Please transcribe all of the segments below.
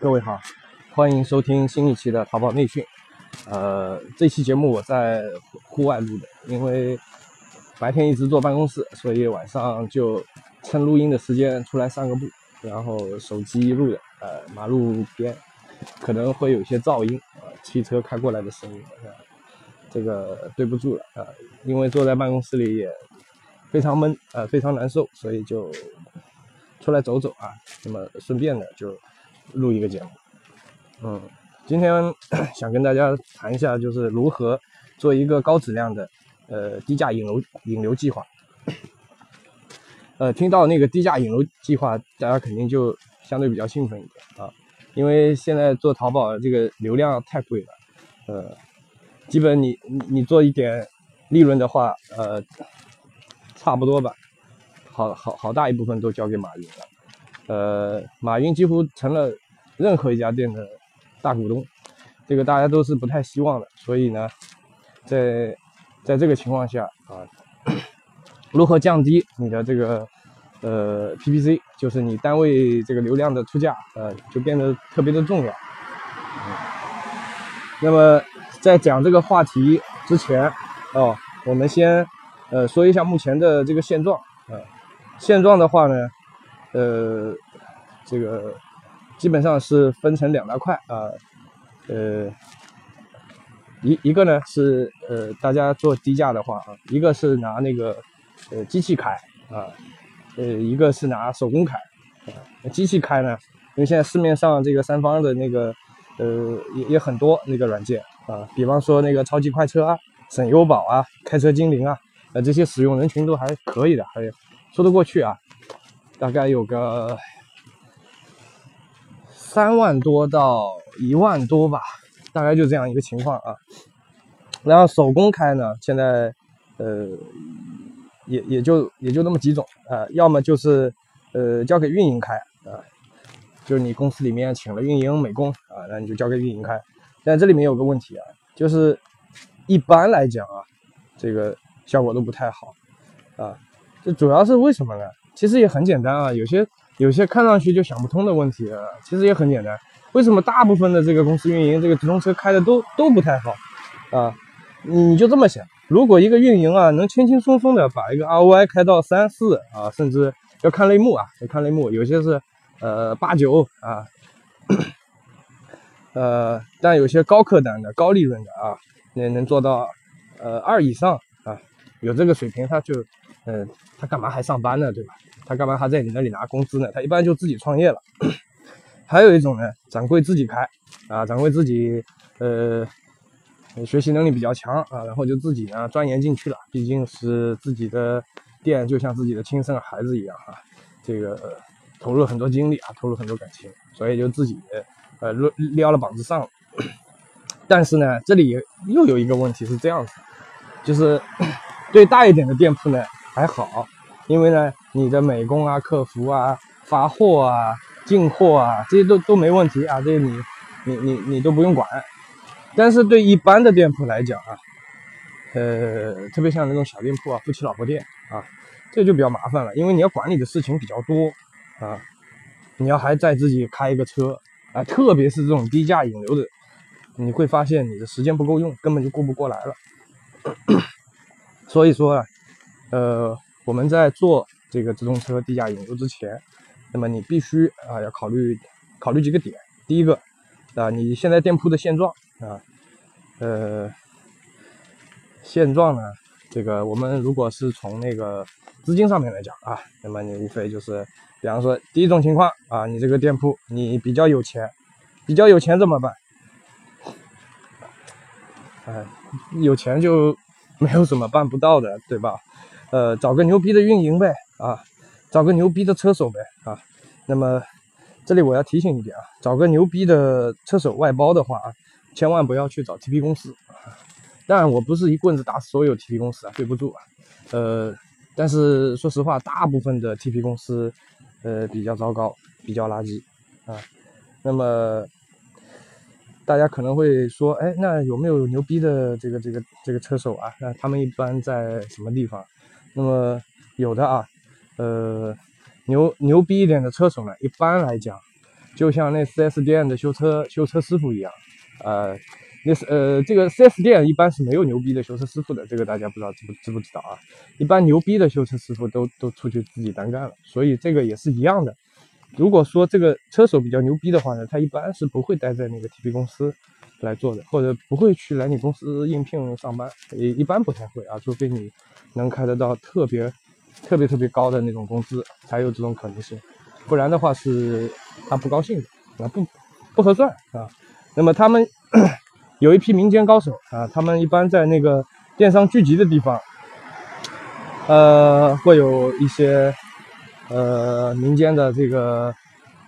各位好，欢迎收听新一期的淘宝内训。呃，这期节目我在户外录的，因为白天一直坐办公室，所以晚上就趁录音的时间出来散个步，然后手机录的。呃，马路边可能会有一些噪音啊，汽车开过来的声音，这个对不住了呃，因为坐在办公室里也非常闷，呃，非常难受，所以就出来走走啊。那么顺便的就。录一个节目，嗯，今天 想跟大家谈一下，就是如何做一个高质量的呃低价引流引流计划。呃，听到那个低价引流计划，大家肯定就相对比较兴奋一点啊，因为现在做淘宝这个流量太贵了，呃，基本你你你做一点利润的话，呃，差不多吧，好好好大一部分都交给马云了。呃，马云几乎成了任何一家店的大股东，这个大家都是不太希望的。所以呢，在在这个情况下啊，如何降低你的这个呃 PPC，就是你单位这个流量的出价，呃，就变得特别的重要。那么在讲这个话题之前，哦，我们先呃说一下目前的这个现状啊，现状的话呢。呃，这个基本上是分成两大块啊，呃，一一个呢是呃大家做低价的话啊，一个是拿那个呃机器开啊，呃一个是拿手工开。机器开呢，因为现在市面上这个三方的那个呃也也很多那个软件啊，比方说那个超级快车啊、省优宝啊、开车精灵啊，呃这些使用人群都还可以的，还说得过去啊。大概有个三万多到一万多吧，大概就这样一个情况啊。然后手工开呢，现在呃也也就也就那么几种啊，要么就是呃交给运营开啊，就是你公司里面请了运营美工啊，那你就交给运营开。但这里面有个问题啊，就是一般来讲啊，这个效果都不太好啊。这主要是为什么呢？其实也很简单啊，有些有些看上去就想不通的问题啊，其实也很简单。为什么大部分的这个公司运营这个直通车开的都都不太好啊？你就这么想，如果一个运营啊能轻轻松松的把一个 ROI 开到三四啊，甚至要看类目啊，要看类目，有些是呃八九啊，呃，但有些高客单的、高利润的啊，能能做到呃二以上，有这个水平他就嗯，他干嘛还上班呢，对吧？他干嘛还在你那里拿工资呢？他一般就自己创业了。还有一种呢，掌柜自己开啊，掌柜自己呃学习能力比较强啊，然后就自己呢钻研进去了。毕竟是自己的店，就像自己的亲生孩子一样啊，这个投入很多精力啊，投入很多感情，所以就自己呃撩撩了膀子上了。但是呢，这里又有一个问题是这样子，就是对大一点的店铺呢还好。因为呢，你的美工啊、客服啊、发货啊、进货啊，这些都都没问题啊，这些你你你你都不用管。但是对一般的店铺来讲啊，呃，特别像那种小店铺啊、夫妻老婆店啊，这就比较麻烦了，因为你要管理的事情比较多啊，你要还在自己开一个车啊，特别是这种低价引流的，你会发现你的时间不够用，根本就顾不过来了。所以说啊，呃。我们在做这个直通车低价引流之前，那么你必须啊要考虑考虑几个点。第一个啊，你现在店铺的现状啊，呃，现状呢，这个我们如果是从那个资金上面来讲啊，那么你无非就是，比方说第一种情况啊，你这个店铺你比较有钱，比较有钱怎么办？哎，有钱就 没有什么办不到的，对吧？呃，找个牛逼的运营呗，啊，找个牛逼的车手呗，啊，那么这里我要提醒一点啊，找个牛逼的车手外包的话啊，千万不要去找 TP 公司啊。当然，我不是一棍子打死所有 TP 公司啊，对不住啊。呃，但是说实话，大部分的 TP 公司，呃，比较糟糕，比较垃圾啊。那么大家可能会说，哎，那有没有牛逼的这个这个这个车手啊？那他们一般在什么地方？那么有的啊，呃，牛牛逼一点的车手呢，一般来讲，就像那 4S 店的修车修车师傅一样，呃，那是呃这个 4S 店一般是没有牛逼的修车师傅的，这个大家不知道知不知不知道啊？一般牛逼的修车师傅都都出去自己单干了，所以这个也是一样的。如果说这个车手比较牛逼的话呢，他一般是不会待在那个 TP 公司来做的，或者不会去来你公司应聘上班，也一般不太会啊，除非你能开得到特别特别特别高的那种工资，才有这种可能性，不然的话是他不高兴的啊，不不合算啊。那么他们有一批民间高手啊，他们一般在那个电商聚集的地方，呃，会有一些。呃，民间的这个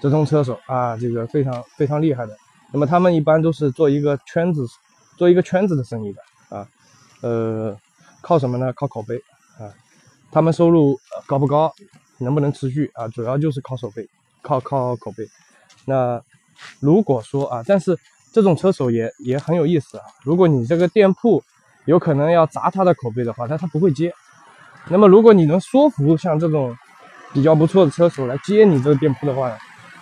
直通车手啊，这个非常非常厉害的。那么他们一般都是做一个圈子，做一个圈子的生意的啊。呃，靠什么呢？靠口碑啊。他们收入高不高，能不能持续啊？主要就是靠手背，靠靠口碑。那如果说啊，但是这种车手也也很有意思啊。如果你这个店铺有可能要砸他的口碑的话，但他不会接。那么如果你能说服像这种。比较不错的车手来接你这个店铺的话，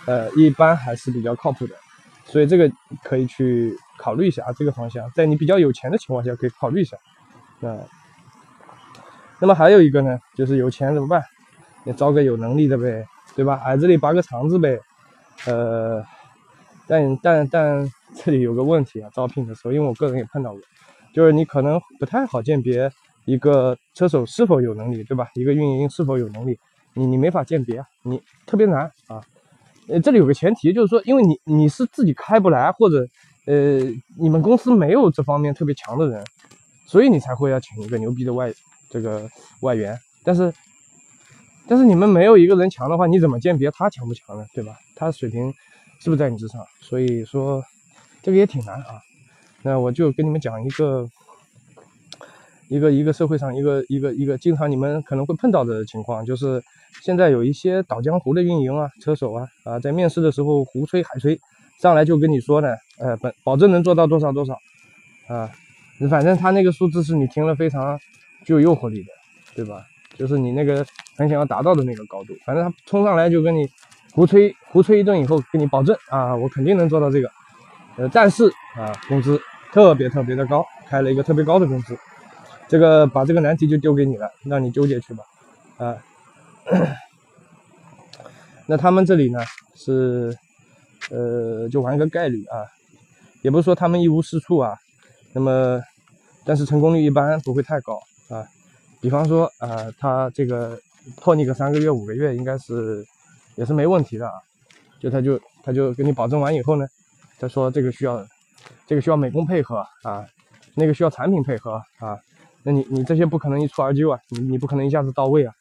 呃，一般还是比较靠谱的，所以这个可以去考虑一下啊，这个方向，在你比较有钱的情况下可以考虑一下。那，那么还有一个呢，就是有钱怎么办？你招个有能力的呗，对吧？矮子里拔个长子呗。呃，但但但这里有个问题啊，招聘的时候，因为我个人也碰到过，就是你可能不太好鉴别一个车手是否有能力，对吧？一个运营是否有能力。你你没法鉴别，你特别难啊。呃，这里有个前提，就是说，因为你你是自己开不来，或者呃，你们公司没有这方面特别强的人，所以你才会要请一个牛逼的外这个外援。但是但是你们没有一个人强的话，你怎么鉴别他强不强呢？对吧？他水平是不是在你之上？所以说这个也挺难啊。那我就跟你们讲一个。一个一个社会上一个一个一个经常你们可能会碰到的情况，就是现在有一些倒江湖的运营啊、车手啊啊，在面试的时候胡吹海吹，上来就跟你说呢，呃，本保证能做到多少多少啊，反正他那个数字是你听了非常具有诱惑力的，对吧？就是你那个很想要达到的那个高度，反正他冲上来就跟你胡吹胡吹一顿以后，给你保证啊，我肯定能做到这个，呃，但是啊，工资特别特别的高，开了一个特别高的工资。这个把这个难题就丢给你了，让你纠结去吧，啊，那他们这里呢是，呃，就玩个概率啊，也不是说他们一无是处啊，那么，但是成功率一般不会太高啊，比方说啊，他这个破你个三个月五个月应该是也是没问题的啊，就他就他就给你保证完以后呢，他说这个需要这个需要美工配合啊，那个需要产品配合啊。那你你这些不可能一蹴而就啊，你你不可能一下子到位啊，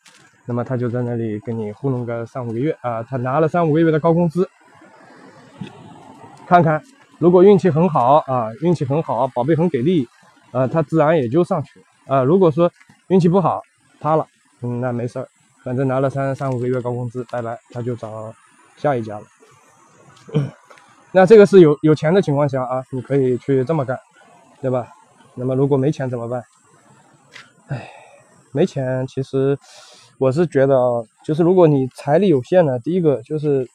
那么他就在那里给你糊弄个三五个月啊，他拿了三五个月的高工资，看看如果运气很好啊，运气很好，宝贝很给力，啊，他自然也就上去了啊。如果说运气不好，塌了，嗯，那没事儿，反正拿了三三五个月高工资，拜拜，他就找下一家了。那这个是有有钱的情况下啊，你可以去这么干，对吧？那么如果没钱怎么办？唉，没钱，其实我是觉得啊，就是如果你财力有限呢，第一个就是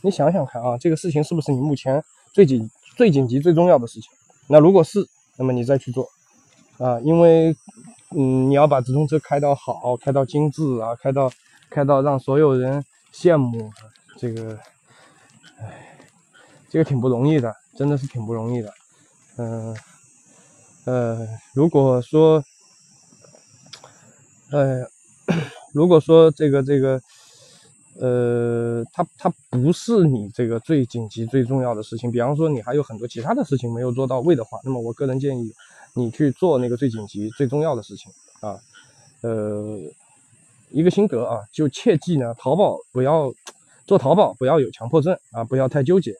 你想想看啊，这个事情是不是你目前最紧、最紧急、最重要的事情？那如果是，那么你再去做啊，因为嗯，你要把直通车开到好，开到精致啊，开到开到让所有人羡慕，这个，唉，这个挺不容易的，真的是挺不容易的。嗯，呃，如果说。呃，如果说这个这个，呃，它它不是你这个最紧急最重要的事情，比方说你还有很多其他的事情没有做到位的话，那么我个人建议你去做那个最紧急最重要的事情啊。呃，一个心得啊，就切记呢，淘宝不要做淘宝不要有强迫症啊，不要太纠结，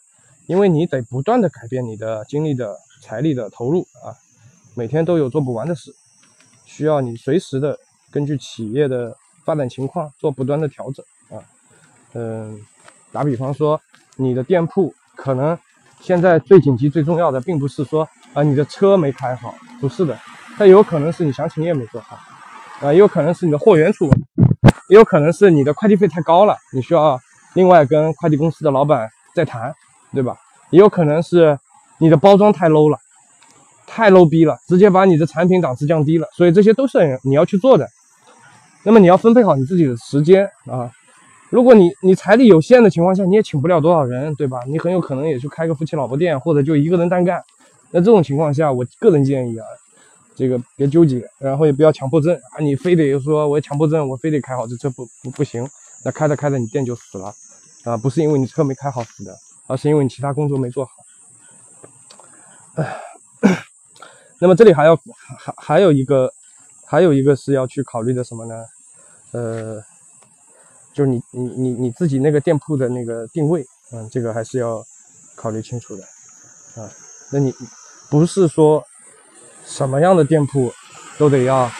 因为你得不断的改变你的精力的财力的投入啊，每天都有做不完的事，需要你随时的。根据企业的发展情况做不断的调整啊，嗯，打比方说，你的店铺可能现在最紧急最重要的，并不是说啊你的车没开好，不是的，它有可能是你详情页没做好，啊，也有可能是你的货源出问题，也有可能是你的快递费太高了，你需要另外跟快递公司的老板再谈，对吧？也有可能是你的包装太 low 了，太 low 逼了，直接把你的产品档次降低了，所以这些都是你要去做的。那么你要分配好你自己的时间啊。如果你你财力有限的情况下，你也请不了多少人，对吧？你很有可能也去开个夫妻老婆店，或者就一个人单干。那这种情况下，我个人建议啊，这个别纠结，然后也不要强迫症啊，你非得说我强迫症，我非得开好这车不不不行，那开着开着你店就死了啊，不是因为你车没开好死的，而是因为你其他工作没做好。唉，那么这里还要还还有一个还有一个是要去考虑的什么呢？呃。就是你你你你自己那个店铺的那个定位，嗯，这个还是要考虑清楚的，啊，那你不是说什么样的店铺都得要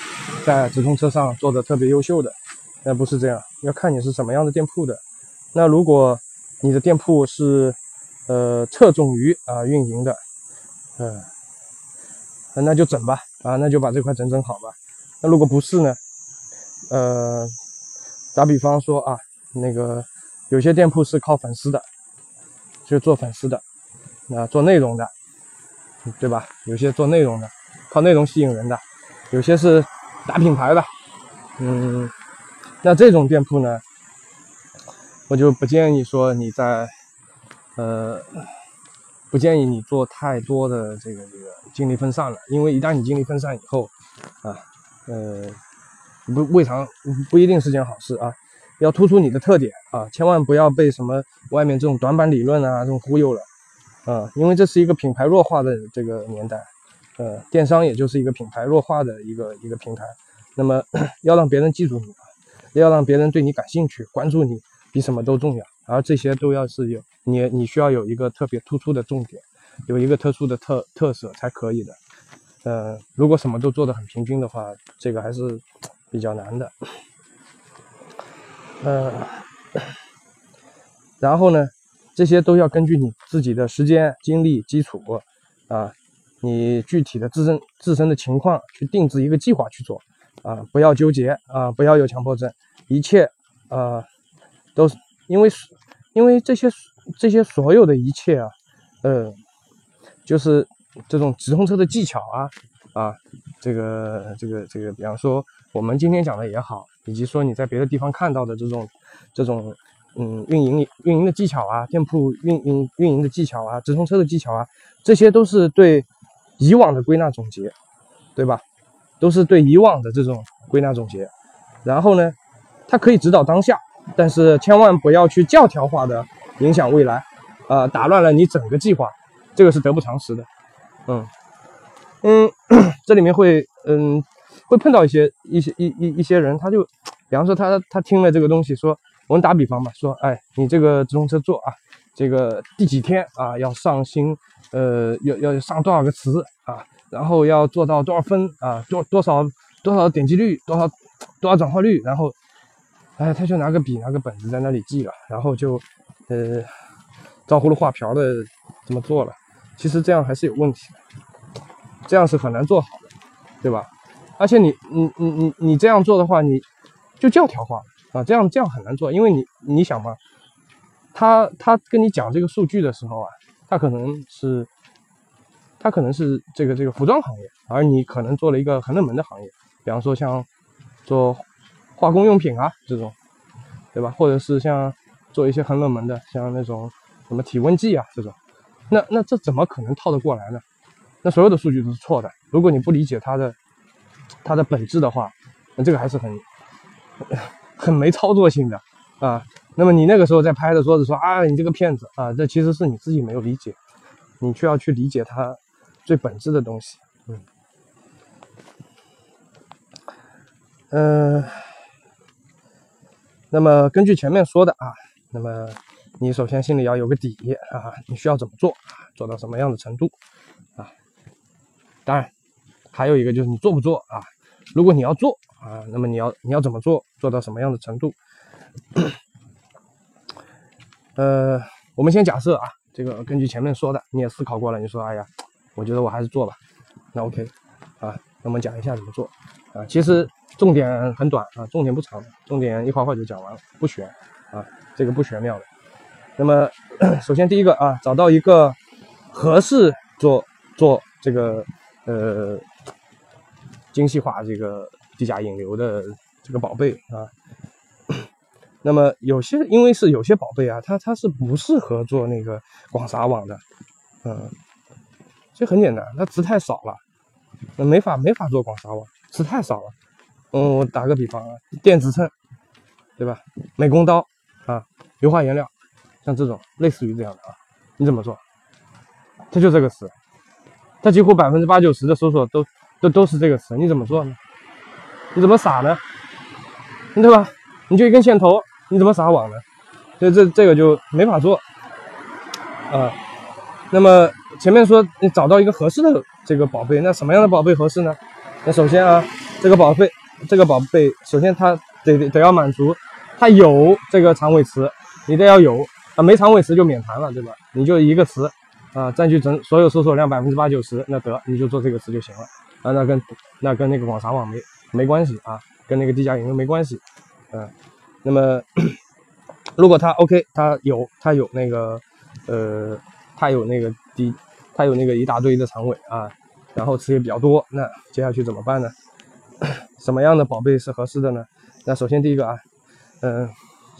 在直通车上做的特别优秀的，那不是这样，要看你是什么样的店铺的。那如果你的店铺是呃侧重于啊运营的，嗯，那就整吧，啊，那就把这块整整好吧。那如果不是呢，呃。打比方说啊，那个有些店铺是靠粉丝的，就做粉丝的，啊，做内容的，对吧？有些做内容的，靠内容吸引人的，有些是打品牌的，嗯，那这种店铺呢，我就不建议说你在，呃，不建议你做太多的这个这个精力分散了，因为一旦你精力分散以后，啊，呃。不未尝不一定是件好事啊，要突出你的特点啊，千万不要被什么外面这种短板理论啊这种忽悠了啊，因为这是一个品牌弱化的这个年代，呃，电商也就是一个品牌弱化的一个一个平台，那么 要让别人记住你，要让别人对你感兴趣、关注你，比什么都重要，而这些都要是有你你需要有一个特别突出的重点，有一个特殊的特特色才可以的，呃，如果什么都做得很平均的话，这个还是。比较难的，呃，然后呢，这些都要根据你自己的时间、精力、基础啊，你具体的自身自身的情况去定制一个计划去做啊，不要纠结啊，不要有强迫症，一切啊都是因为因为这些这些所有的一切啊，呃，就是这种直通车的技巧啊啊，这个这个这个，比方说。我们今天讲的也好，以及说你在别的地方看到的这种、这种，嗯，运营运营的技巧啊，店铺运营运营的技巧啊，直通车的技巧啊，这些都是对以往的归纳总结，对吧？都是对以往的这种归纳总结。然后呢，它可以指导当下，但是千万不要去教条化的影响未来，啊，打乱了你整个计划，这个是得不偿失的。嗯嗯，这里面会嗯。会碰到一些一些一一一些人，他就，比方说他他听了这个东西，说我们打比方嘛，说哎，你这个直通车做啊，这个第几天啊要上新，呃要要上多少个词啊，然后要做到多少分啊，多多少多少点击率，多少多少转化率，然后，哎，他就拿个笔拿个本子在那里记了，然后就呃照葫芦画瓢的这么做了，其实这样还是有问题的，这样是很难做好的，对吧？而且你你你你你这样做的话，你就教条化啊，这样这样很难做，因为你你想嘛，他他跟你讲这个数据的时候啊，他可能是他可能是这个这个服装行业，而你可能做了一个很冷门的行业，比方说像做化工用品啊这种，对吧？或者是像做一些很冷门的，像那种什么体温计啊这种，那那这怎么可能套得过来呢？那所有的数据都是错的，如果你不理解它的。它的本质的话，那这个还是很很没操作性的啊。那么你那个时候在拍的桌子说啊，你这个骗子啊，这其实是你自己没有理解，你却要去理解它最本质的东西。嗯，嗯。那么根据前面说的啊，那么你首先心里要有个底啊，你需要怎么做，做到什么样的程度啊？当然。还有一个就是你做不做啊？如果你要做啊，那么你要你要怎么做，做到什么样的程度？呃，我们先假设啊，这个根据前面说的，你也思考过了，你说哎呀，我觉得我还是做吧。那 OK 啊，那我们讲一下怎么做啊。其实重点很短啊，重点不长，重点一会儿会就讲完了，不悬啊，这个不玄妙的。那么 首先第一个啊，找到一个合适做做这个呃精细化这个低价引流的这个宝贝啊。那么有些因为是有些宝贝啊，它它是不适合做那个广撒网的，嗯，这很简单，它词太少了，那没法没法做广撒网，词太少了。嗯，我打个比方啊，电子秤，对吧？美工刀啊，油画颜料，像这种类似于这样的啊，你怎么做？它就这个词，它几乎百分之八九十的搜索都都都是这个词，你怎么做呢？你怎么撒呢？对吧？你就一根线头，你怎么撒网呢？所以这这个就没法做啊。那么前面说你找到一个合适的这个宝贝，那什么样的宝贝合适呢？那首先啊，这个宝贝。这个宝贝首先它得得要满足，它有这个长尾词，你得要有啊，没长尾词就免谈了，对吧？你就一个词啊，占据整所有搜索量百分之八九十，那得你就做这个词就行了啊，那跟那跟那个广撒网没没关系啊，跟那个低价引流没关系，嗯，那么如果它 OK，它有它有那个呃，它有那个低，它有那个一大堆的长尾啊，然后词也比较多，那接下去怎么办呢？什么样的宝贝是合适的呢？那首先第一个啊，嗯，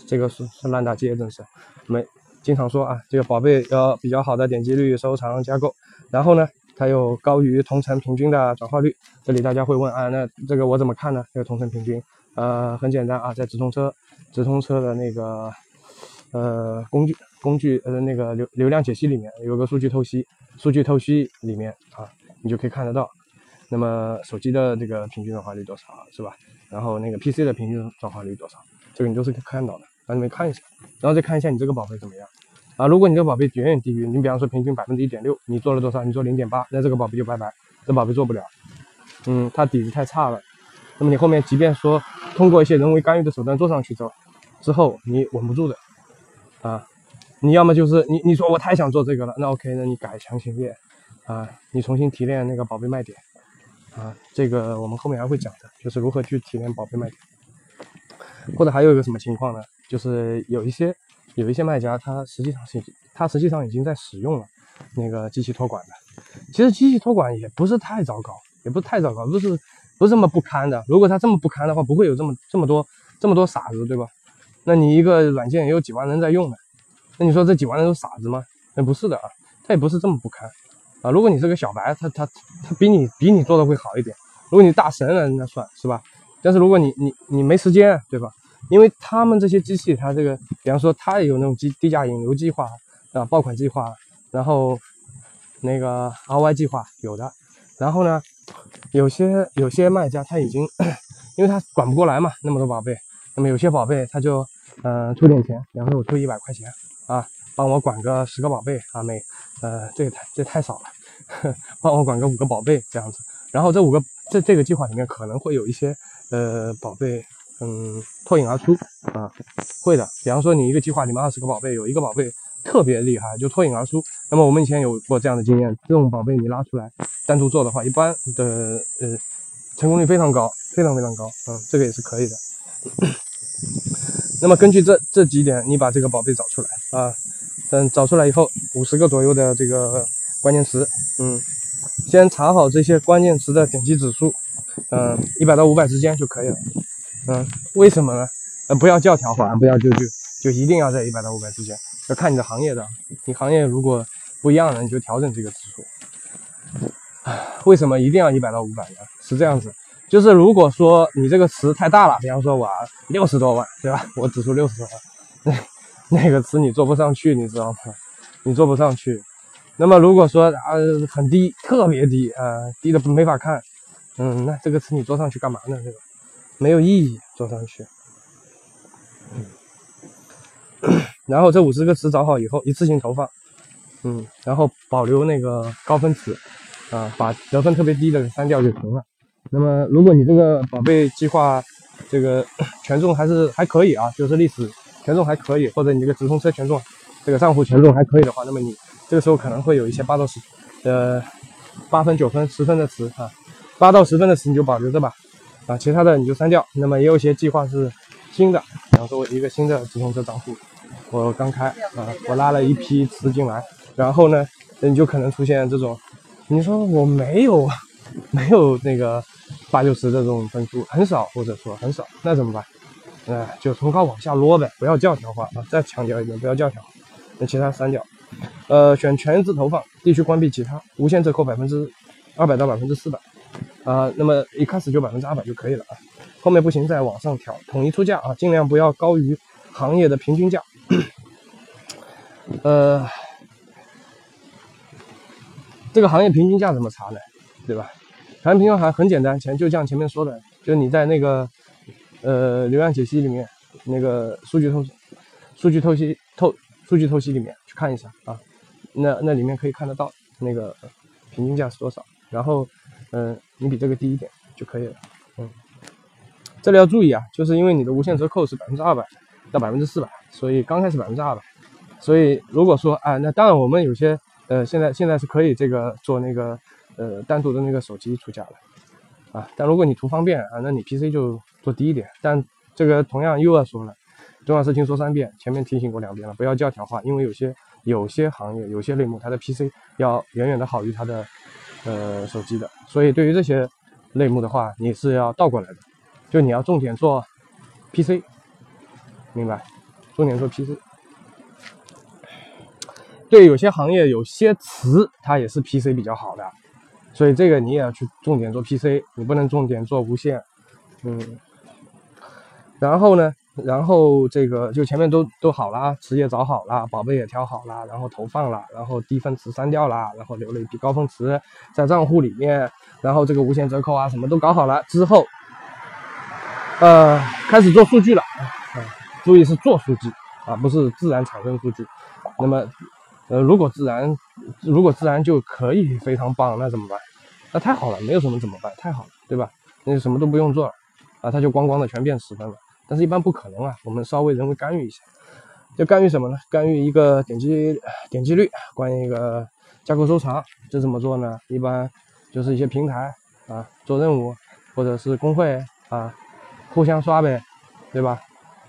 这个是是烂大街，真是我们经常说啊，这个宝贝要比较好的点击率、收藏、加购，然后呢，它有高于同城平均的转化率。这里大家会问啊，那这个我怎么看呢？这个同城平均，呃，很简单啊，在直通车直通车的那个呃工具工具呃那个流流量解析里面有个数据透析，数据透析里面啊，你就可以看得到。那么手机的这个平均转化率多少是吧？然后那个 PC 的平均转化率多少？这个你都是可以看到的，让你们看一下，然后再看一下你这个宝贝怎么样啊？如果你的宝贝远远低于，你比方说平均百分之一点六，你做了多少？你做零点八，那这个宝贝就拜拜，这宝贝做不了。嗯，它底子太差了。那么你后面即便说通过一些人为干预的手段做上去之后，之后你稳不住的啊！你要么就是你你说我太想做这个了，那 OK，那你改强行练啊，你重新提炼那个宝贝卖点。啊，这个我们后面还会讲的，就是如何去提炼宝贝卖点，或者还有一个什么情况呢？就是有一些有一些卖家，他实际上是他实际上已经在使用了那个机器托管的。其实机器托管也不是太糟糕，也不是太糟糕，不是不是这么不堪的。如果他这么不堪的话，不会有这么这么多这么多傻子，对吧？那你一个软件也有几万人在用呢，那你说这几万人都傻子吗？那不是的啊，他也不是这么不堪。啊，如果你是个小白，他他他比你比你做的会好一点。如果你大神了，那算是吧。但是如果你你你没时间，对吧？因为他们这些机器，它这个，比方说它也有那种低低价引流计划啊，爆款计划，然后那个 RY 计划有的。然后呢，有些有些卖家他已经，因为他管不过来嘛，那么多宝贝，那么有些宝贝他就嗯出点钱，比方说我出一百块钱啊。帮我管个十个宝贝啊，每呃这个太这太少了，帮我管个五个宝贝这样子。然后这五个这这个计划里面可能会有一些呃宝贝嗯脱颖而出啊，会的。比方说你一个计划里面二十个宝贝，有一个宝贝特别厉害，就脱颖而出。那么我们以前有过这样的经验，这种宝贝你拉出来单独做的话，一般的呃成功率非常高，非常非常高。嗯，这个也是可以的。那么根据这这几点，你把这个宝贝找出来啊。等找出来以后，五十个左右的这个关键词，嗯，先查好这些关键词的点击指数，嗯，一百到五百之间就可以了，嗯，为什么呢？呃，不要教条化，不要就就就一定要在一百到五百之间，要看你的行业的，你行业如果不一样的，你就调整这个指数。为什么一定要一百到五百呢？是这样子，就是如果说你这个词太大了，比方说我六十多万，对吧？我指数六十多万，那个词你做不上去，你知道吗？你做不上去。那么如果说啊很低，特别低啊，低的没法看，嗯，那这个词你做上去干嘛呢？这个没有意义，做上去。然后这五十个词找好以后，一次性投放，嗯，然后保留那个高分词，啊，把得分特别低的删掉就行了。那么如果你这个宝贝计划这个 权重还是还可以啊，就是历史。权重还可以，或者你这个直通车权重，这个账户权重还可以的话，那么你这个时候可能会有一些八到十，呃，八分、九分、十分的词啊，八到十分的词你就保留着吧，啊，其他的你就删掉。那么也有些计划是新的，比方说一个新的直通车账户，我刚开啊，我拉了一批词进来，然后呢，你就可能出现这种，你说我没有没有那个八九十这种分数，很少或者说很少，那怎么办？哎，就从高往下落呗，不要教条化啊！再强调一遍，不要教条，那其他删掉。呃，选全自投放，地区关闭其他，无限折扣百分之二百到百分之四百啊。那么一开始就百分之二百就可以了啊，后面不行再往上调，统一出价啊，尽量不要高于行业的平均价。呃，这个行业平均价怎么查呢？对吧？行业平均还很简单，前就像前面说的，就你在那个呃流量解析里面，那个数据透数据透析透数据透析里面去看一下啊，那那里面可以看得到那个平均价是多少，然后嗯，你比这个低一点就可以了。嗯，这里要注意啊，就是因为你的无限折扣是百分之二百到百分之四百，所以刚开始百分之二百。所以如果说啊，那当然我们有些呃，现在现在是可以这个做那个呃单独的那个手机出价的啊。但如果你图方便啊，那你 PC 就做低一点。但这个同样又要说了，重要事情说三遍，前面提醒过两遍了，不要教条化，因为有些有些行业有些类目它的 PC 要远远的好于它的呃手机的。所以对于这些类目的话，你是要倒过来的，就你要重点做 PC，明白？重点做 PC。对有些行业有些词，它也是 PC 比较好的，所以这个你也要去重点做 PC，你不能重点做无线，嗯。然后呢，然后这个就前面都都好了，词也找好了，宝贝也挑好了，然后投放了，然后低分词删掉了，然后留了一批高分词在账户里面，然后这个无限折扣啊什么都搞好了之后，呃，开始做数据了，啊，注意是做数据啊，不是自然产生数据，那么。呃，如果自然，如果自然就可以非常棒，那怎么办？那太好了，没有什么怎么办？太好了，对吧？那就什么都不用做了，啊，它就光光的全变十分了。但是，一般不可能啊，我们稍微人为干预一下，就干预什么呢？干预一个点击点击率，关于一个架构收藏，这怎么做呢？一般就是一些平台啊，做任务或者是工会啊，互相刷呗，对吧？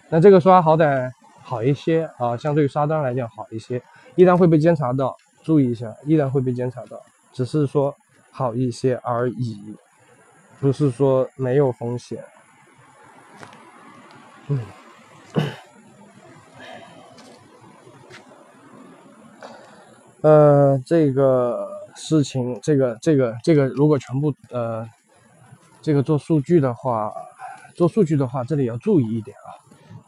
那这个刷好歹好一些啊，相对于刷单来讲好一些。依然会被监察到，注意一下，依然会被监察到，只是说好一些而已，不是说没有风险。嗯，呃，这个事情，这个这个这个，如果全部呃，这个做数据的话，做数据的话，这里要注意一点啊，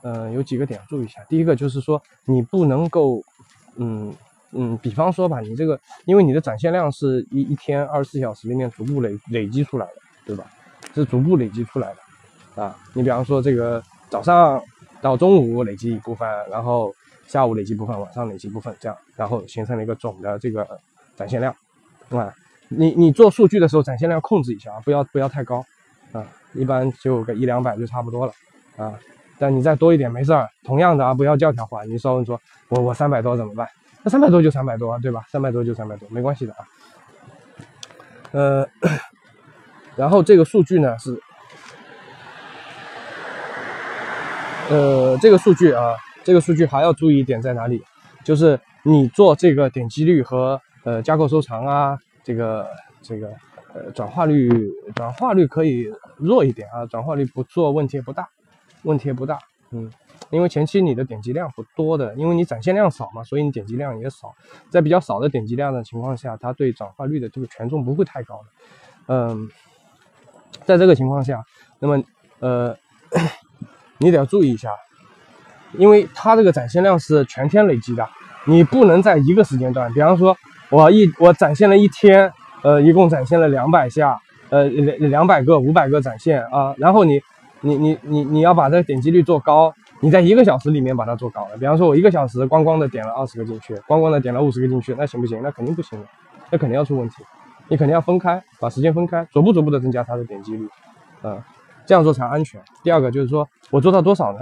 嗯，有几个点要注意一下。第一个就是说，你不能够。嗯嗯，比方说吧，你这个，因为你的展现量是一一天二十四小时里面逐步累累积出来的，对吧？是逐步累积出来的啊。你比方说这个早上到中午累积一部分，然后下午累积部分，晚上累积部分，这样，然后形成了一个总的这个展现量，啊。你你做数据的时候，展现量控制一下啊，不要不要太高啊，一般就个一两百就差不多了啊。但你再多一点没事儿，同样的啊，不要教条化。你稍微说我我三百多怎么办？那三百多就三百多，对吧？三百多就三百多，没关系的啊。呃，然后这个数据呢是，呃，这个数据啊，这个数据还要注意一点在哪里？就是你做这个点击率和呃架构收藏啊，这个这个呃转化率，转化率可以弱一点啊，转化率不做问题也不大。问题也不大，嗯，因为前期你的点击量不多的，因为你展现量少嘛，所以你点击量也少。在比较少的点击量的情况下，它对转化率的这个权重不会太高的。嗯，在这个情况下，那么呃，你得要注意一下，因为它这个展现量是全天累积的，你不能在一个时间段，比方说我一我展现了一天，呃，一共展现了两百下，呃，两两百个、五百个展现啊，然后你。你你你你要把这个点击率做高，你在一个小时里面把它做高了。比方说，我一个小时光光的点了二十个进去，光光的点了五十个进去，那行不行？那肯定不行的，那肯定要出问题。你肯定要分开，把时间分开，逐步逐步的增加它的点击率，啊，这样做才安全。第二个就是说我做到多少呢？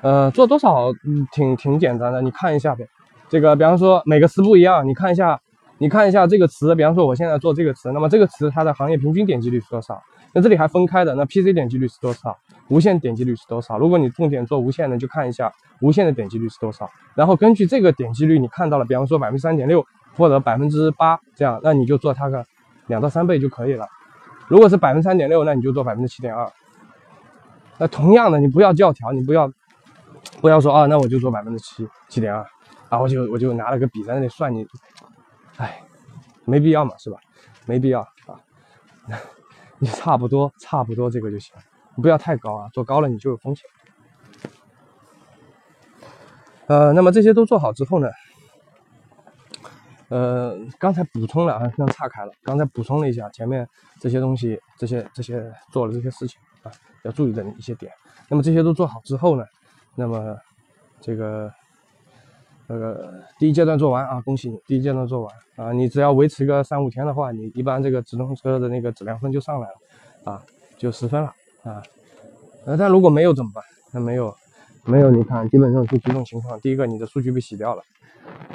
呃，做多少，嗯，挺挺简单的，你看一下呗。这个比方说每个词不一样，你看一下，你看一下这个词，比方说我现在做这个词，那么这个词它的行业平均点击率是多少？那这里还分开的，那 PC 点击率是多少？无线点击率是多少？如果你重点做无线的，就看一下无线的点击率是多少。然后根据这个点击率，你看到了，比方说百分之三点六或者百分之八这样，那你就做它个两到三倍就可以了。如果是百分之三点六，那你就做百分之七点二。那同样的，你不要教条，你不要不要说啊，那我就做百分之七七点二啊，我就我就拿了个笔在那里算你，哎，没必要嘛，是吧？没必要啊，你差不多差不多这个就行。你不要太高啊，做高了你就有风险。呃，那么这些都做好之后呢，呃，刚才补充了啊，刚岔开了，刚才补充了一下前面这些东西，这些这些做了这些事情啊，要注意的一些点。那么这些都做好之后呢，那么这个那个第一阶段做完啊，恭喜你，第一阶段做完啊，你只要维持个三五天的话，你一般这个直通车的那个质量分就上来了啊，就十分了。啊，呃，但如果没有怎么办？那没有，没有，你看，基本上是几种情况。第一个，你的数据被洗掉了，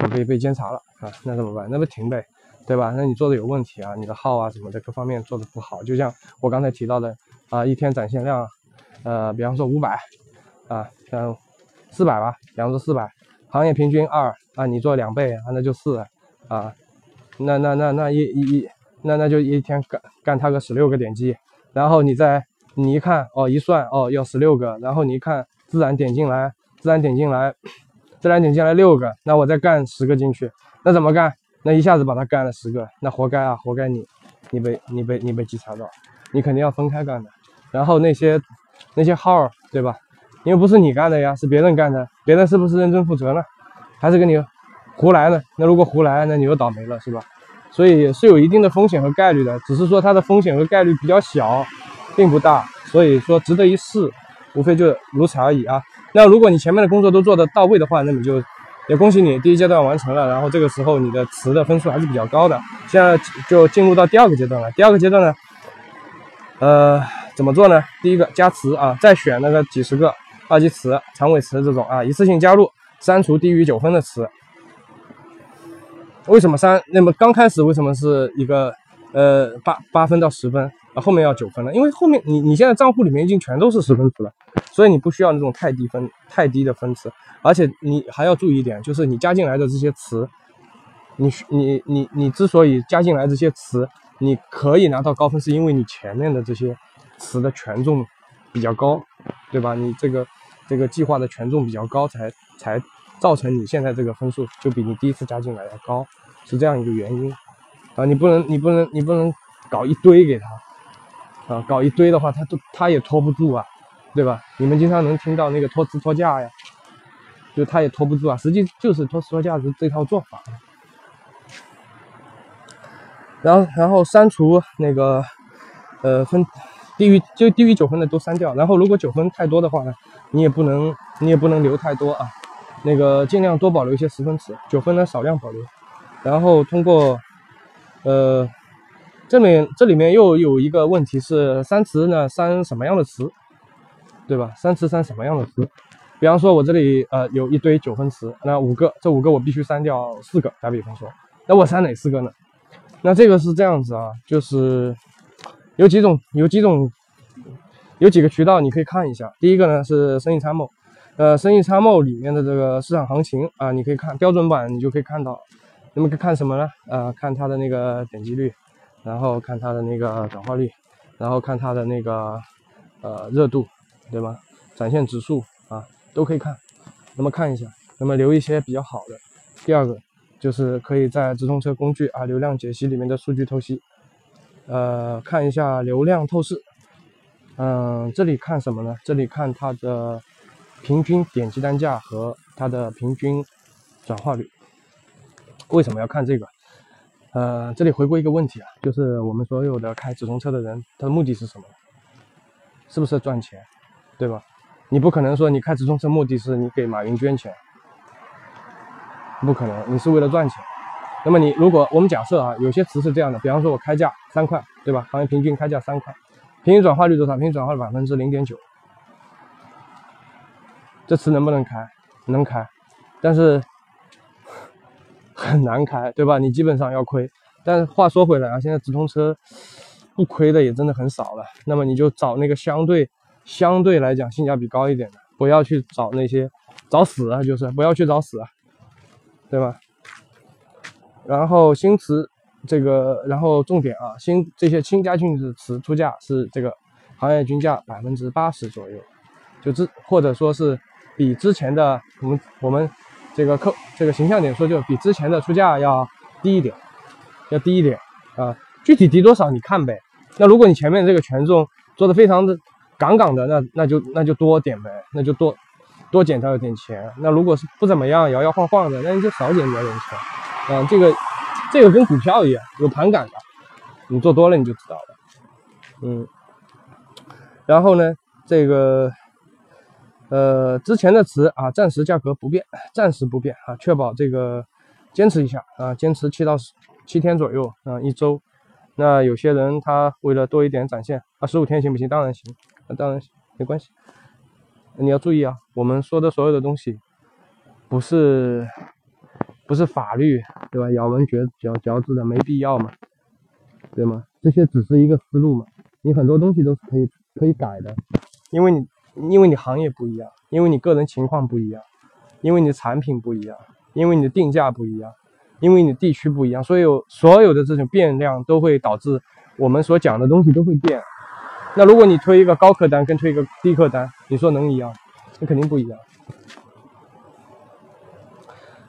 可以被监察了啊，那怎么办？那不停呗，对吧？那你做的有问题啊，你的号啊什么的各方面做的不好。就像我刚才提到的啊，一天展现量，呃，比方说五百啊，像四百吧，比方说四百，行业平均二啊，你做两倍啊，那就四啊，那那那那一一一，那那就一天干干他个十六个点击，然后你再。你一看哦，一算哦，要十六个，然后你一看自然点进来，自然点进来，自然点进来六个，那我再干十个进去，那怎么干？那一下子把它干了十个，那活该啊，活该你，你被你被你被稽查到，你肯定要分开干的。然后那些那些号，对吧？因为不是你干的呀，是别人干的，别人是不是认真负责呢？还是跟你胡来呢？那如果胡来，那你又倒霉了，是吧？所以是有一定的风险和概率的，只是说它的风险和概率比较小。并不大，所以说值得一试，无非就如此而已啊。那如果你前面的工作都做得到位的话，那你就也恭喜你，第一阶段完成了。然后这个时候你的词的分数还是比较高的。现在就进入到第二个阶段了。第二个阶段呢，呃，怎么做呢？第一个加词啊，再选那个几十个二级词、长尾词这种啊，一次性加入，删除低于九分的词。为什么删？那么刚开始为什么是一个呃八八分到十分？后面要九分了，因为后面你你现在账户里面已经全都是十分词了，所以你不需要那种太低分太低的分词，而且你还要注意一点，就是你加进来的这些词，你你你你之所以加进来这些词，你可以拿到高分，是因为你前面的这些词的权重比较高，对吧？你这个这个计划的权重比较高，才才造成你现在这个分数就比你第一次加进来要高，是这样一个原因啊！你不能你不能你不能搞一堆给他。啊，搞一堆的话，他都他也拖不住啊，对吧？你们经常能听到那个拖词拖架呀，就他也拖不住啊，实际就是拖词拖架的这套做法。然后，然后删除那个，呃，分低于就低于九分的都删掉。然后，如果九分太多的话呢，你也不能你也不能留太多啊，那个尽量多保留一些十分词，九分呢少量保留。然后通过，呃。这里这里面又有一个问题是删词呢，删什么样的词，对吧？删词删什么样的词？比方说，我这里呃有一堆九分词，那五个，这五个我必须删掉四个。打比方说，那我删哪四个呢？那这个是这样子啊，就是有几种，有几种，有几个渠道你可以看一下。第一个呢是生意参谋，呃，生意参谋里面的这个市场行情啊，你可以看标准版，你就可以看到。那么看什么呢？呃，看它的那个点击率。然后看它的那个转化率，然后看它的那个呃热度，对吧？展现指数啊都可以看。那么看一下，那么留一些比较好的。第二个就是可以在直通车工具啊流量解析里面的数据透析，呃看一下流量透视。嗯，这里看什么呢？这里看它的平均点击单价和它的平均转化率。为什么要看这个？呃，这里回归一个问题啊，就是我们所有的开直通车的人，他的目的是什么？是不是赚钱？对吧？你不可能说你开直通车目的是你给马云捐钱，不可能，你是为了赚钱。那么你如果我们假设啊，有些词是这样的，比方说我开价三块，对吧？行业平均开价三块，平均转化率多少？平均转化率百分之零点九，这词能不能开？能开，但是。很难开，对吧？你基本上要亏。但话说回来啊，现在直通车不亏的也真的很少了。那么你就找那个相对相对来讲性价比高一点的，不要去找那些找死啊，就是不要去找死啊，对吧？然后新词这个，然后重点啊，新这些新加进的词出价是这个行业均价百分之八十左右，就之或者说是比之前的我们我们这个客这个形象点说，就比之前的出价要低一点，要低一点啊。具体低多少你看呗。那如果你前面这个权重做的非常的杠杠的，那那就那就多点呗，那就多多减掉一点钱。那如果是不怎么样摇摇晃晃的，那你就少减掉点钱。啊，这个这个跟股票一样，有盘感的，你做多了你就知道了。嗯，然后呢，这个呃之前的词啊，暂时价格不变，暂时不变啊，确保这个坚持一下啊，坚持七到十七天左右啊，一周。那有些人他为了多一点展现啊，十五天行不行？当然行，那当然行，没关系。你要注意啊，我们说的所有的东西，不是不是法律，对吧？咬文嚼嚼嚼字的没必要嘛，对吗？这些只是一个思路嘛。你很多东西都是可以可以改的，因为你因为你行业不一样，因为你个人情况不一样，因为你的产品不一样，因为你的定价不一样。因为你地区不一样，所有所有的这种变量都会导致我们所讲的东西都会变。那如果你推一个高客单跟推一个低客单，你说能一样？那肯定不一样。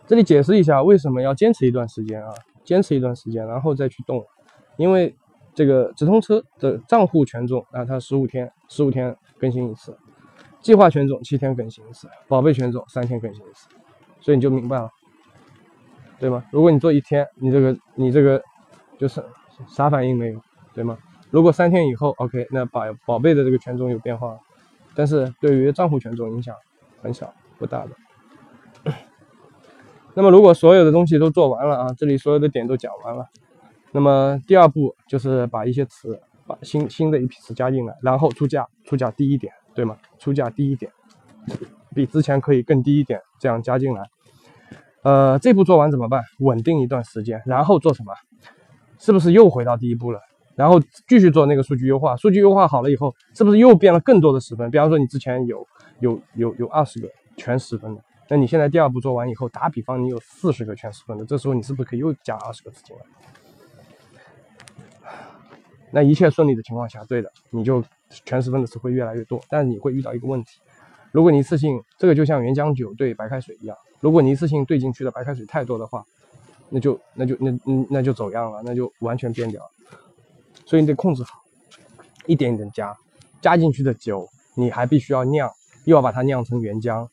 这里解释一下为什么要坚持一段时间啊？坚持一段时间，然后再去动。因为这个直通车的账户权重啊，它十五天，十五天更新一次；计划权重七天更新一次；宝贝权重三天更新一次。所以你就明白了。对吗？如果你做一天，你这个你这个就是啥反应没有，对吗？如果三天以后，OK，那宝宝贝的这个权重有变化，但是对于账户权重影响很小，不大的。那么如果所有的东西都做完了啊，这里所有的点都讲完了，那么第二步就是把一些词，把新新的一批词加进来，然后出价出价低一点，对吗？出价低一点，比之前可以更低一点，这样加进来。呃，这步做完怎么办？稳定一段时间，然后做什么？是不是又回到第一步了？然后继续做那个数据优化，数据优化好了以后，是不是又变了更多的十分？比方说你之前有有有有二十个全十分的，那你现在第二步做完以后，打比方你有四十个全十分的，这时候你是不是可以又加二十个资金了？那一切顺利的情况下，对的，你就全十分的词会越来越多，但是你会遇到一个问题。如果你一次性这个就像原浆酒兑白开水一样，如果你一次性兑进去的白开水太多的话，那就那就那嗯那就走样了，那就完全变掉了。所以你得控制好，一点一点加，加进去的酒你还必须要酿，又要把它酿成原浆，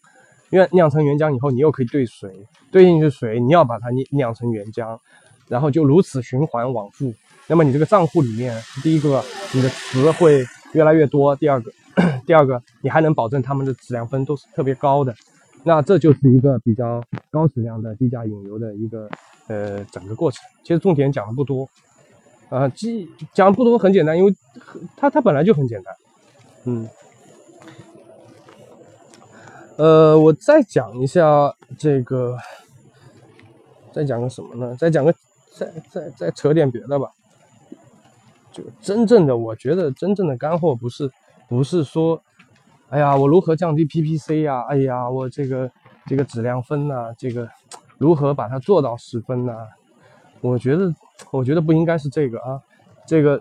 因为酿成原浆以后你又可以兑水，兑进去水你要把它酿酿成原浆，然后就如此循环往复。那么你这个账户里面，第一个你的词会越来越多，第二个。第二个，你还能保证他们的质量分都是特别高的，那这就是一个比较高质量的低价引流的一个呃整个过程。其实重点讲的不多，啊，讲讲不多很简单，因为它它本来就很简单。嗯，呃，我再讲一下这个，再讲个什么呢？再讲个，再再再扯点别的吧。就真正的，我觉得真正的干货不是。不是说，哎呀，我如何降低 PPC 呀？哎呀，我这个这个质量分呐，这个如何把它做到十分呢？我觉得，我觉得不应该是这个啊，这个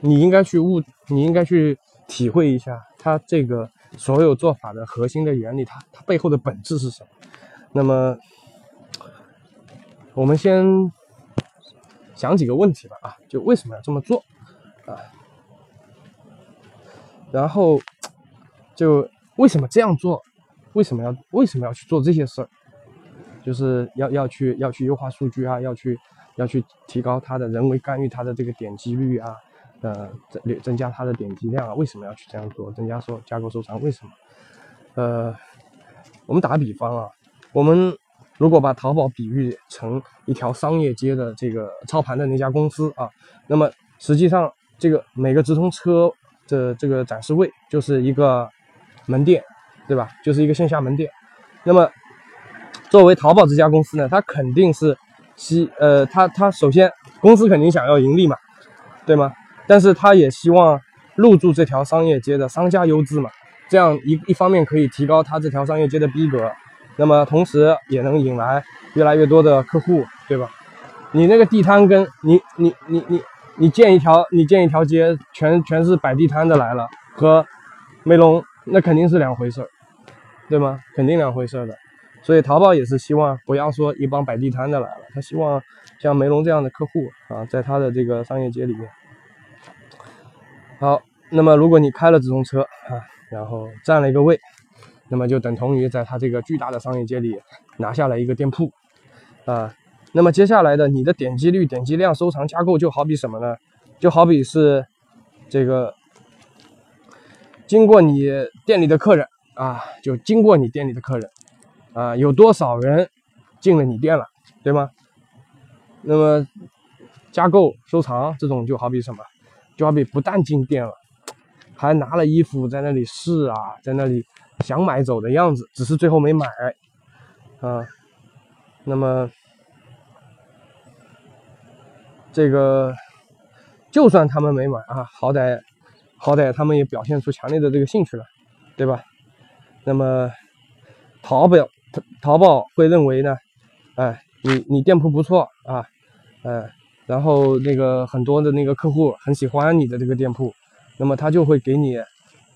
你应该去悟，你应该去体会一下它这个所有做法的核心的原理，它它背后的本质是什么？那么，我们先想几个问题吧啊，就为什么要这么做啊？然后，就为什么这样做？为什么要为什么要去做这些事儿？就是要要去要去优化数据啊，要去要去提高它的人为干预它的这个点击率啊，呃增增加它的点击量啊？为什么要去这样做？增加收加购收藏？为什么？呃，我们打个比方啊，我们如果把淘宝比喻成一条商业街的这个操盘的那家公司啊，那么实际上这个每个直通车。的这个展示位就是一个门店，对吧？就是一个线下门店。那么，作为淘宝这家公司呢，它肯定是希呃，它它首先公司肯定想要盈利嘛，对吗？但是他也希望入驻这条商业街的商家优质嘛，这样一一方面可以提高他这条商业街的逼格，那么同时也能引来越来越多的客户，对吧？你那个地摊跟你你你你你建一条你建一条街全全是摆地摊的来了，和梅龙那肯定是两回事儿，对吗？肯定两回事儿的。所以淘宝也是希望不要说一帮摆地摊的来了，他希望像梅龙这样的客户啊，在他的这个商业街里面。好，那么如果你开了直通车啊，然后占了一个位，那么就等同于在他这个巨大的商业街里拿下了一个店铺啊。那么接下来的你的点击率、点击量、收藏、加购，就好比什么呢？就好比是这个经过你店里的客人啊，就经过你店里的客人。啊，有多少人进了你店了，对吗？那么加购、收藏这种就好比什么？就好比不但进店了，还拿了衣服在那里试啊，在那里想买走的样子，只是最后没买啊。那么这个就算他们没买啊，好歹好歹他们也表现出强烈的这个兴趣了，对吧？那么淘宝。淘宝会认为呢，哎，你你店铺不错啊，哎，然后那个很多的那个客户很喜欢你的这个店铺，那么他就会给你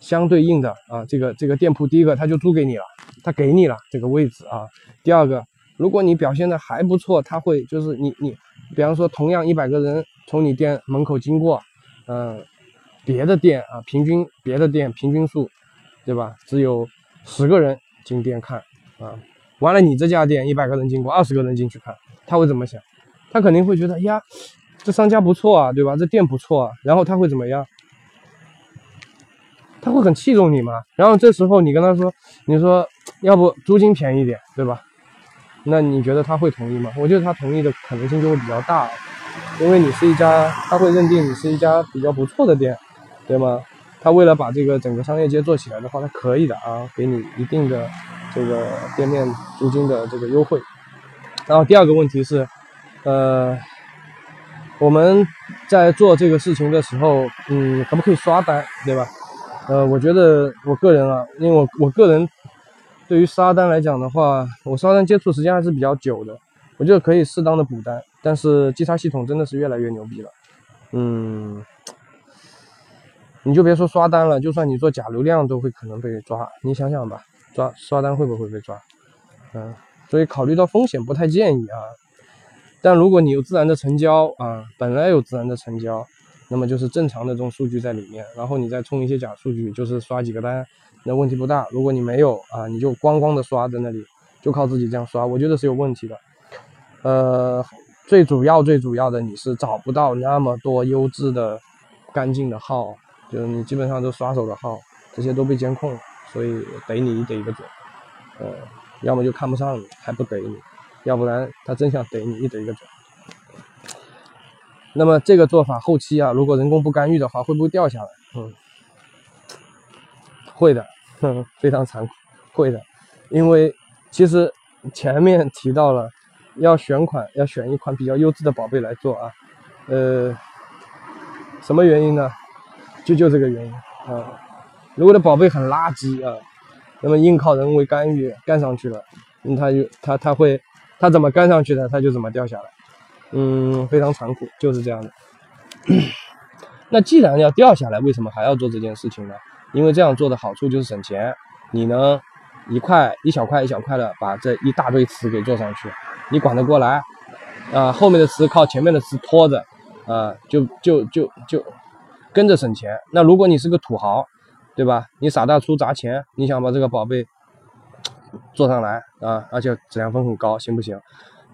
相对应的啊，这个这个店铺，第一个他就租给你了，他给你了这个位置啊。第二个，如果你表现的还不错，他会就是你你，比方说同样一百个人从你店门口经过，嗯，别的店啊，平均别的店平均数，对吧？只有十个人进店看。啊，完了！你这家店一百个人经过，二十个人进去看，他会怎么想？他肯定会觉得呀，这商家不错啊，对吧？这店不错啊。然后他会怎么样？他会很器重你嘛。然后这时候你跟他说，你说要不租金便宜点，对吧？那你觉得他会同意吗？我觉得他同意的可能性就会比较大，因为你是一家，他会认定你是一家比较不错的店，对吗？他为了把这个整个商业街做起来的话，他可以的啊，给你一定的。这个店面租金的这个优惠，然后第二个问题是，呃，我们在做这个事情的时候，嗯，可不可以刷单，对吧？呃，我觉得我个人啊，因为我我个人对于刷单来讲的话，我刷单接触时间还是比较久的，我觉得可以适当的补单，但是稽查系统真的是越来越牛逼了，嗯，你就别说刷单了，就算你做假流量都会可能被抓，你想想吧。抓刷单会不会被抓？嗯，所以考虑到风险，不太建议啊。但如果你有自然的成交啊，本来有自然的成交，那么就是正常的这种数据在里面，然后你再充一些假数据，就是刷几个单，那问题不大。如果你没有啊，你就光光的刷在那里，就靠自己这样刷，我觉得是有问题的。呃，最主要最主要的，你是找不到那么多优质的、干净的号，就是你基本上都刷手的号，这些都被监控了。所以逮你逮一个准，呃，要么就看不上你，还不逮你，要不然他真想逮你一逮一个准。那么这个做法后期啊，如果人工不干预的话，会不会掉下来？嗯，会的，非常残酷，会的。因为其实前面提到了，要选款要选一款比较优质的宝贝来做啊，呃，什么原因呢？就就这个原因啊。如果的宝贝很垃圾啊，那么硬靠人为干预干上去了，那他就它它会它怎么干上去的，它就怎么掉下来，嗯，非常残酷，就是这样的。那既然要掉下来，为什么还要做这件事情呢？因为这样做的好处就是省钱，你能一块一小块一小块的把这一大堆词给做上去，你管得过来啊？后面的词靠前面的词拖着啊，就就就就跟着省钱。那如果你是个土豪，对吧？你傻大粗砸钱，你想把这个宝贝做上来啊，而且质量分很高，行不行？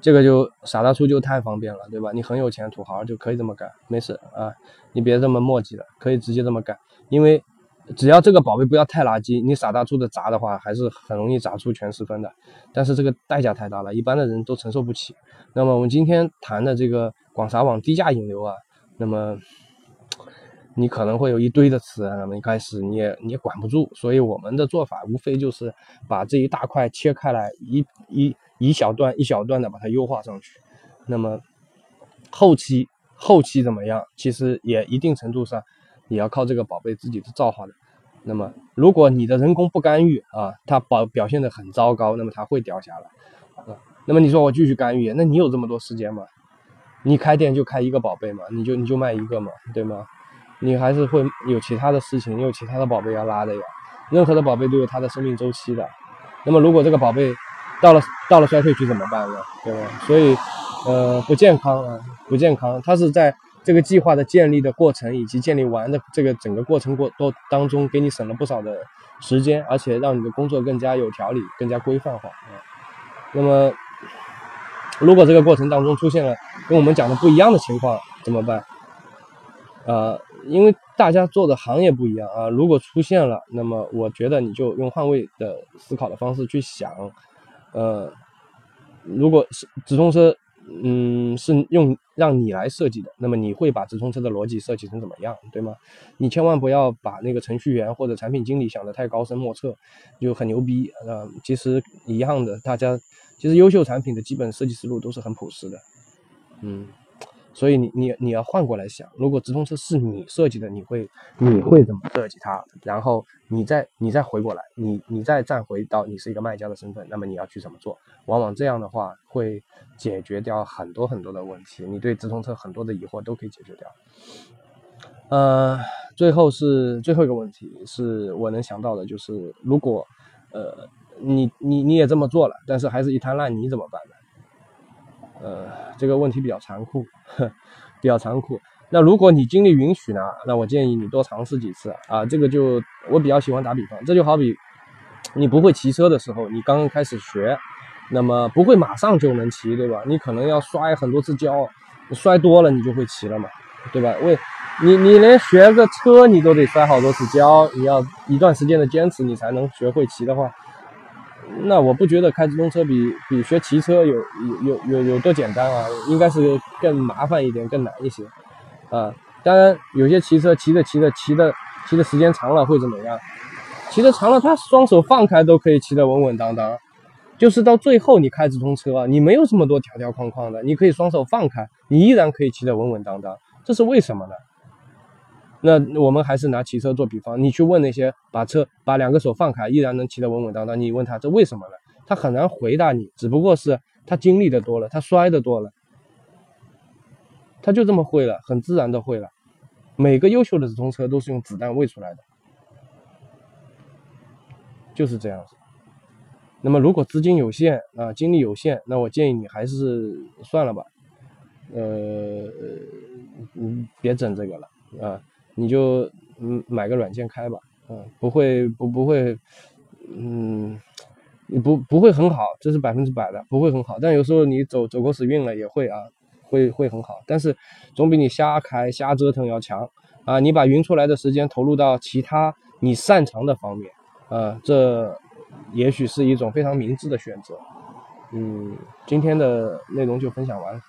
这个就傻大粗就太方便了，对吧？你很有钱，土豪就可以这么干，没事啊，你别这么磨叽了，可以直接这么干，因为只要这个宝贝不要太垃圾，你傻大粗的砸的话，还是很容易砸出全十分的。但是这个代价太大了，一般的人都承受不起。那么我们今天谈的这个广撒网低价引流啊，那么。你可能会有一堆的词，那么一开始你也你也管不住，所以我们的做法无非就是把这一大块切开来，一一一小段一小段的把它优化上去。那么后期后期怎么样，其实也一定程度上也要靠这个宝贝自己的造化的。那么，如果你的人工不干预啊，它保表现的很糟糕，那么它会掉下来啊。那么你说我继续干预，那你有这么多时间吗？你开店就开一个宝贝嘛，你就你就卖一个嘛，对吗？你还是会有其他的事情，你有其他的宝贝要拉的呀。任何的宝贝都有它的生命周期的。那么如果这个宝贝到了到了衰退期怎么办呢？对吧？所以，呃，不健康啊，不健康。它是在这个计划的建立的过程以及建立完的这个整个过程过都当中，给你省了不少的时间，而且让你的工作更加有条理，更加规范化啊。那么。如果这个过程当中出现了跟我们讲的不一样的情况怎么办？呃，因为大家做的行业不一样啊。如果出现了，那么我觉得你就用换位的思考的方式去想，呃，如果是直通车，嗯，是用让你来设计的，那么你会把直通车的逻辑设计成怎么样，对吗？你千万不要把那个程序员或者产品经理想的太高深莫测，就很牛逼啊。其实一样的，大家。其实优秀产品的基本设计思路都是很朴实的，嗯，所以你你你要换过来想，如果直通车是你设计的，你会你会怎么设计它？然后你再你再回过来，你你再站回到你是一个卖家的身份，那么你要去怎么做？往往这样的话会解决掉很多很多的问题，你对直通车很多的疑惑都可以解决掉。呃，最后是最后一个问题，是我能想到的，就是如果呃。你你你也这么做了，但是还是一滩烂泥怎么办呢？呃，这个问题比较残酷，比较残酷。那如果你精力允许呢？那我建议你多尝试几次啊。这个就我比较喜欢打比方，这就好比你不会骑车的时候，你刚刚开始学，那么不会马上就能骑，对吧？你可能要摔很多次跤，摔多了你就会骑了嘛，对吧？为你你连学个车你都得摔好多次跤，你要一段时间的坚持，你才能学会骑的话。那我不觉得开直通车比比学骑车有有有有有多简单啊，应该是更麻烦一点，更难一些，啊，当然有些骑车骑着骑着骑的骑的时间长了会怎么样？骑的长了，他双手放开都可以骑得稳稳当当，就是到最后你开直通车啊，你没有这么多条条框框的，你可以双手放开，你依然可以骑得稳稳当当，这是为什么呢？那我们还是拿骑车做比方，你去问那些把车把两个手放开依然能骑得稳稳当当，你问他这为什么呢？他很难回答你，只不过是他经历的多了，他摔的多了，他就这么会了，很自然的会了。每个优秀的直通车都是用子弹喂出来的，就是这样子。那么如果资金有限啊，精力有限，那我建议你还是算了吧，呃，嗯，别整这个了啊。你就嗯买个软件开吧，嗯，不会不不会，嗯，你不不会很好，这是百分之百的，不会很好。但有时候你走走过死运了也会啊，会会很好。但是总比你瞎开瞎折腾要强啊！你把匀出来的时间投入到其他你擅长的方面啊，这也许是一种非常明智的选择。嗯，今天的内容就分享完了。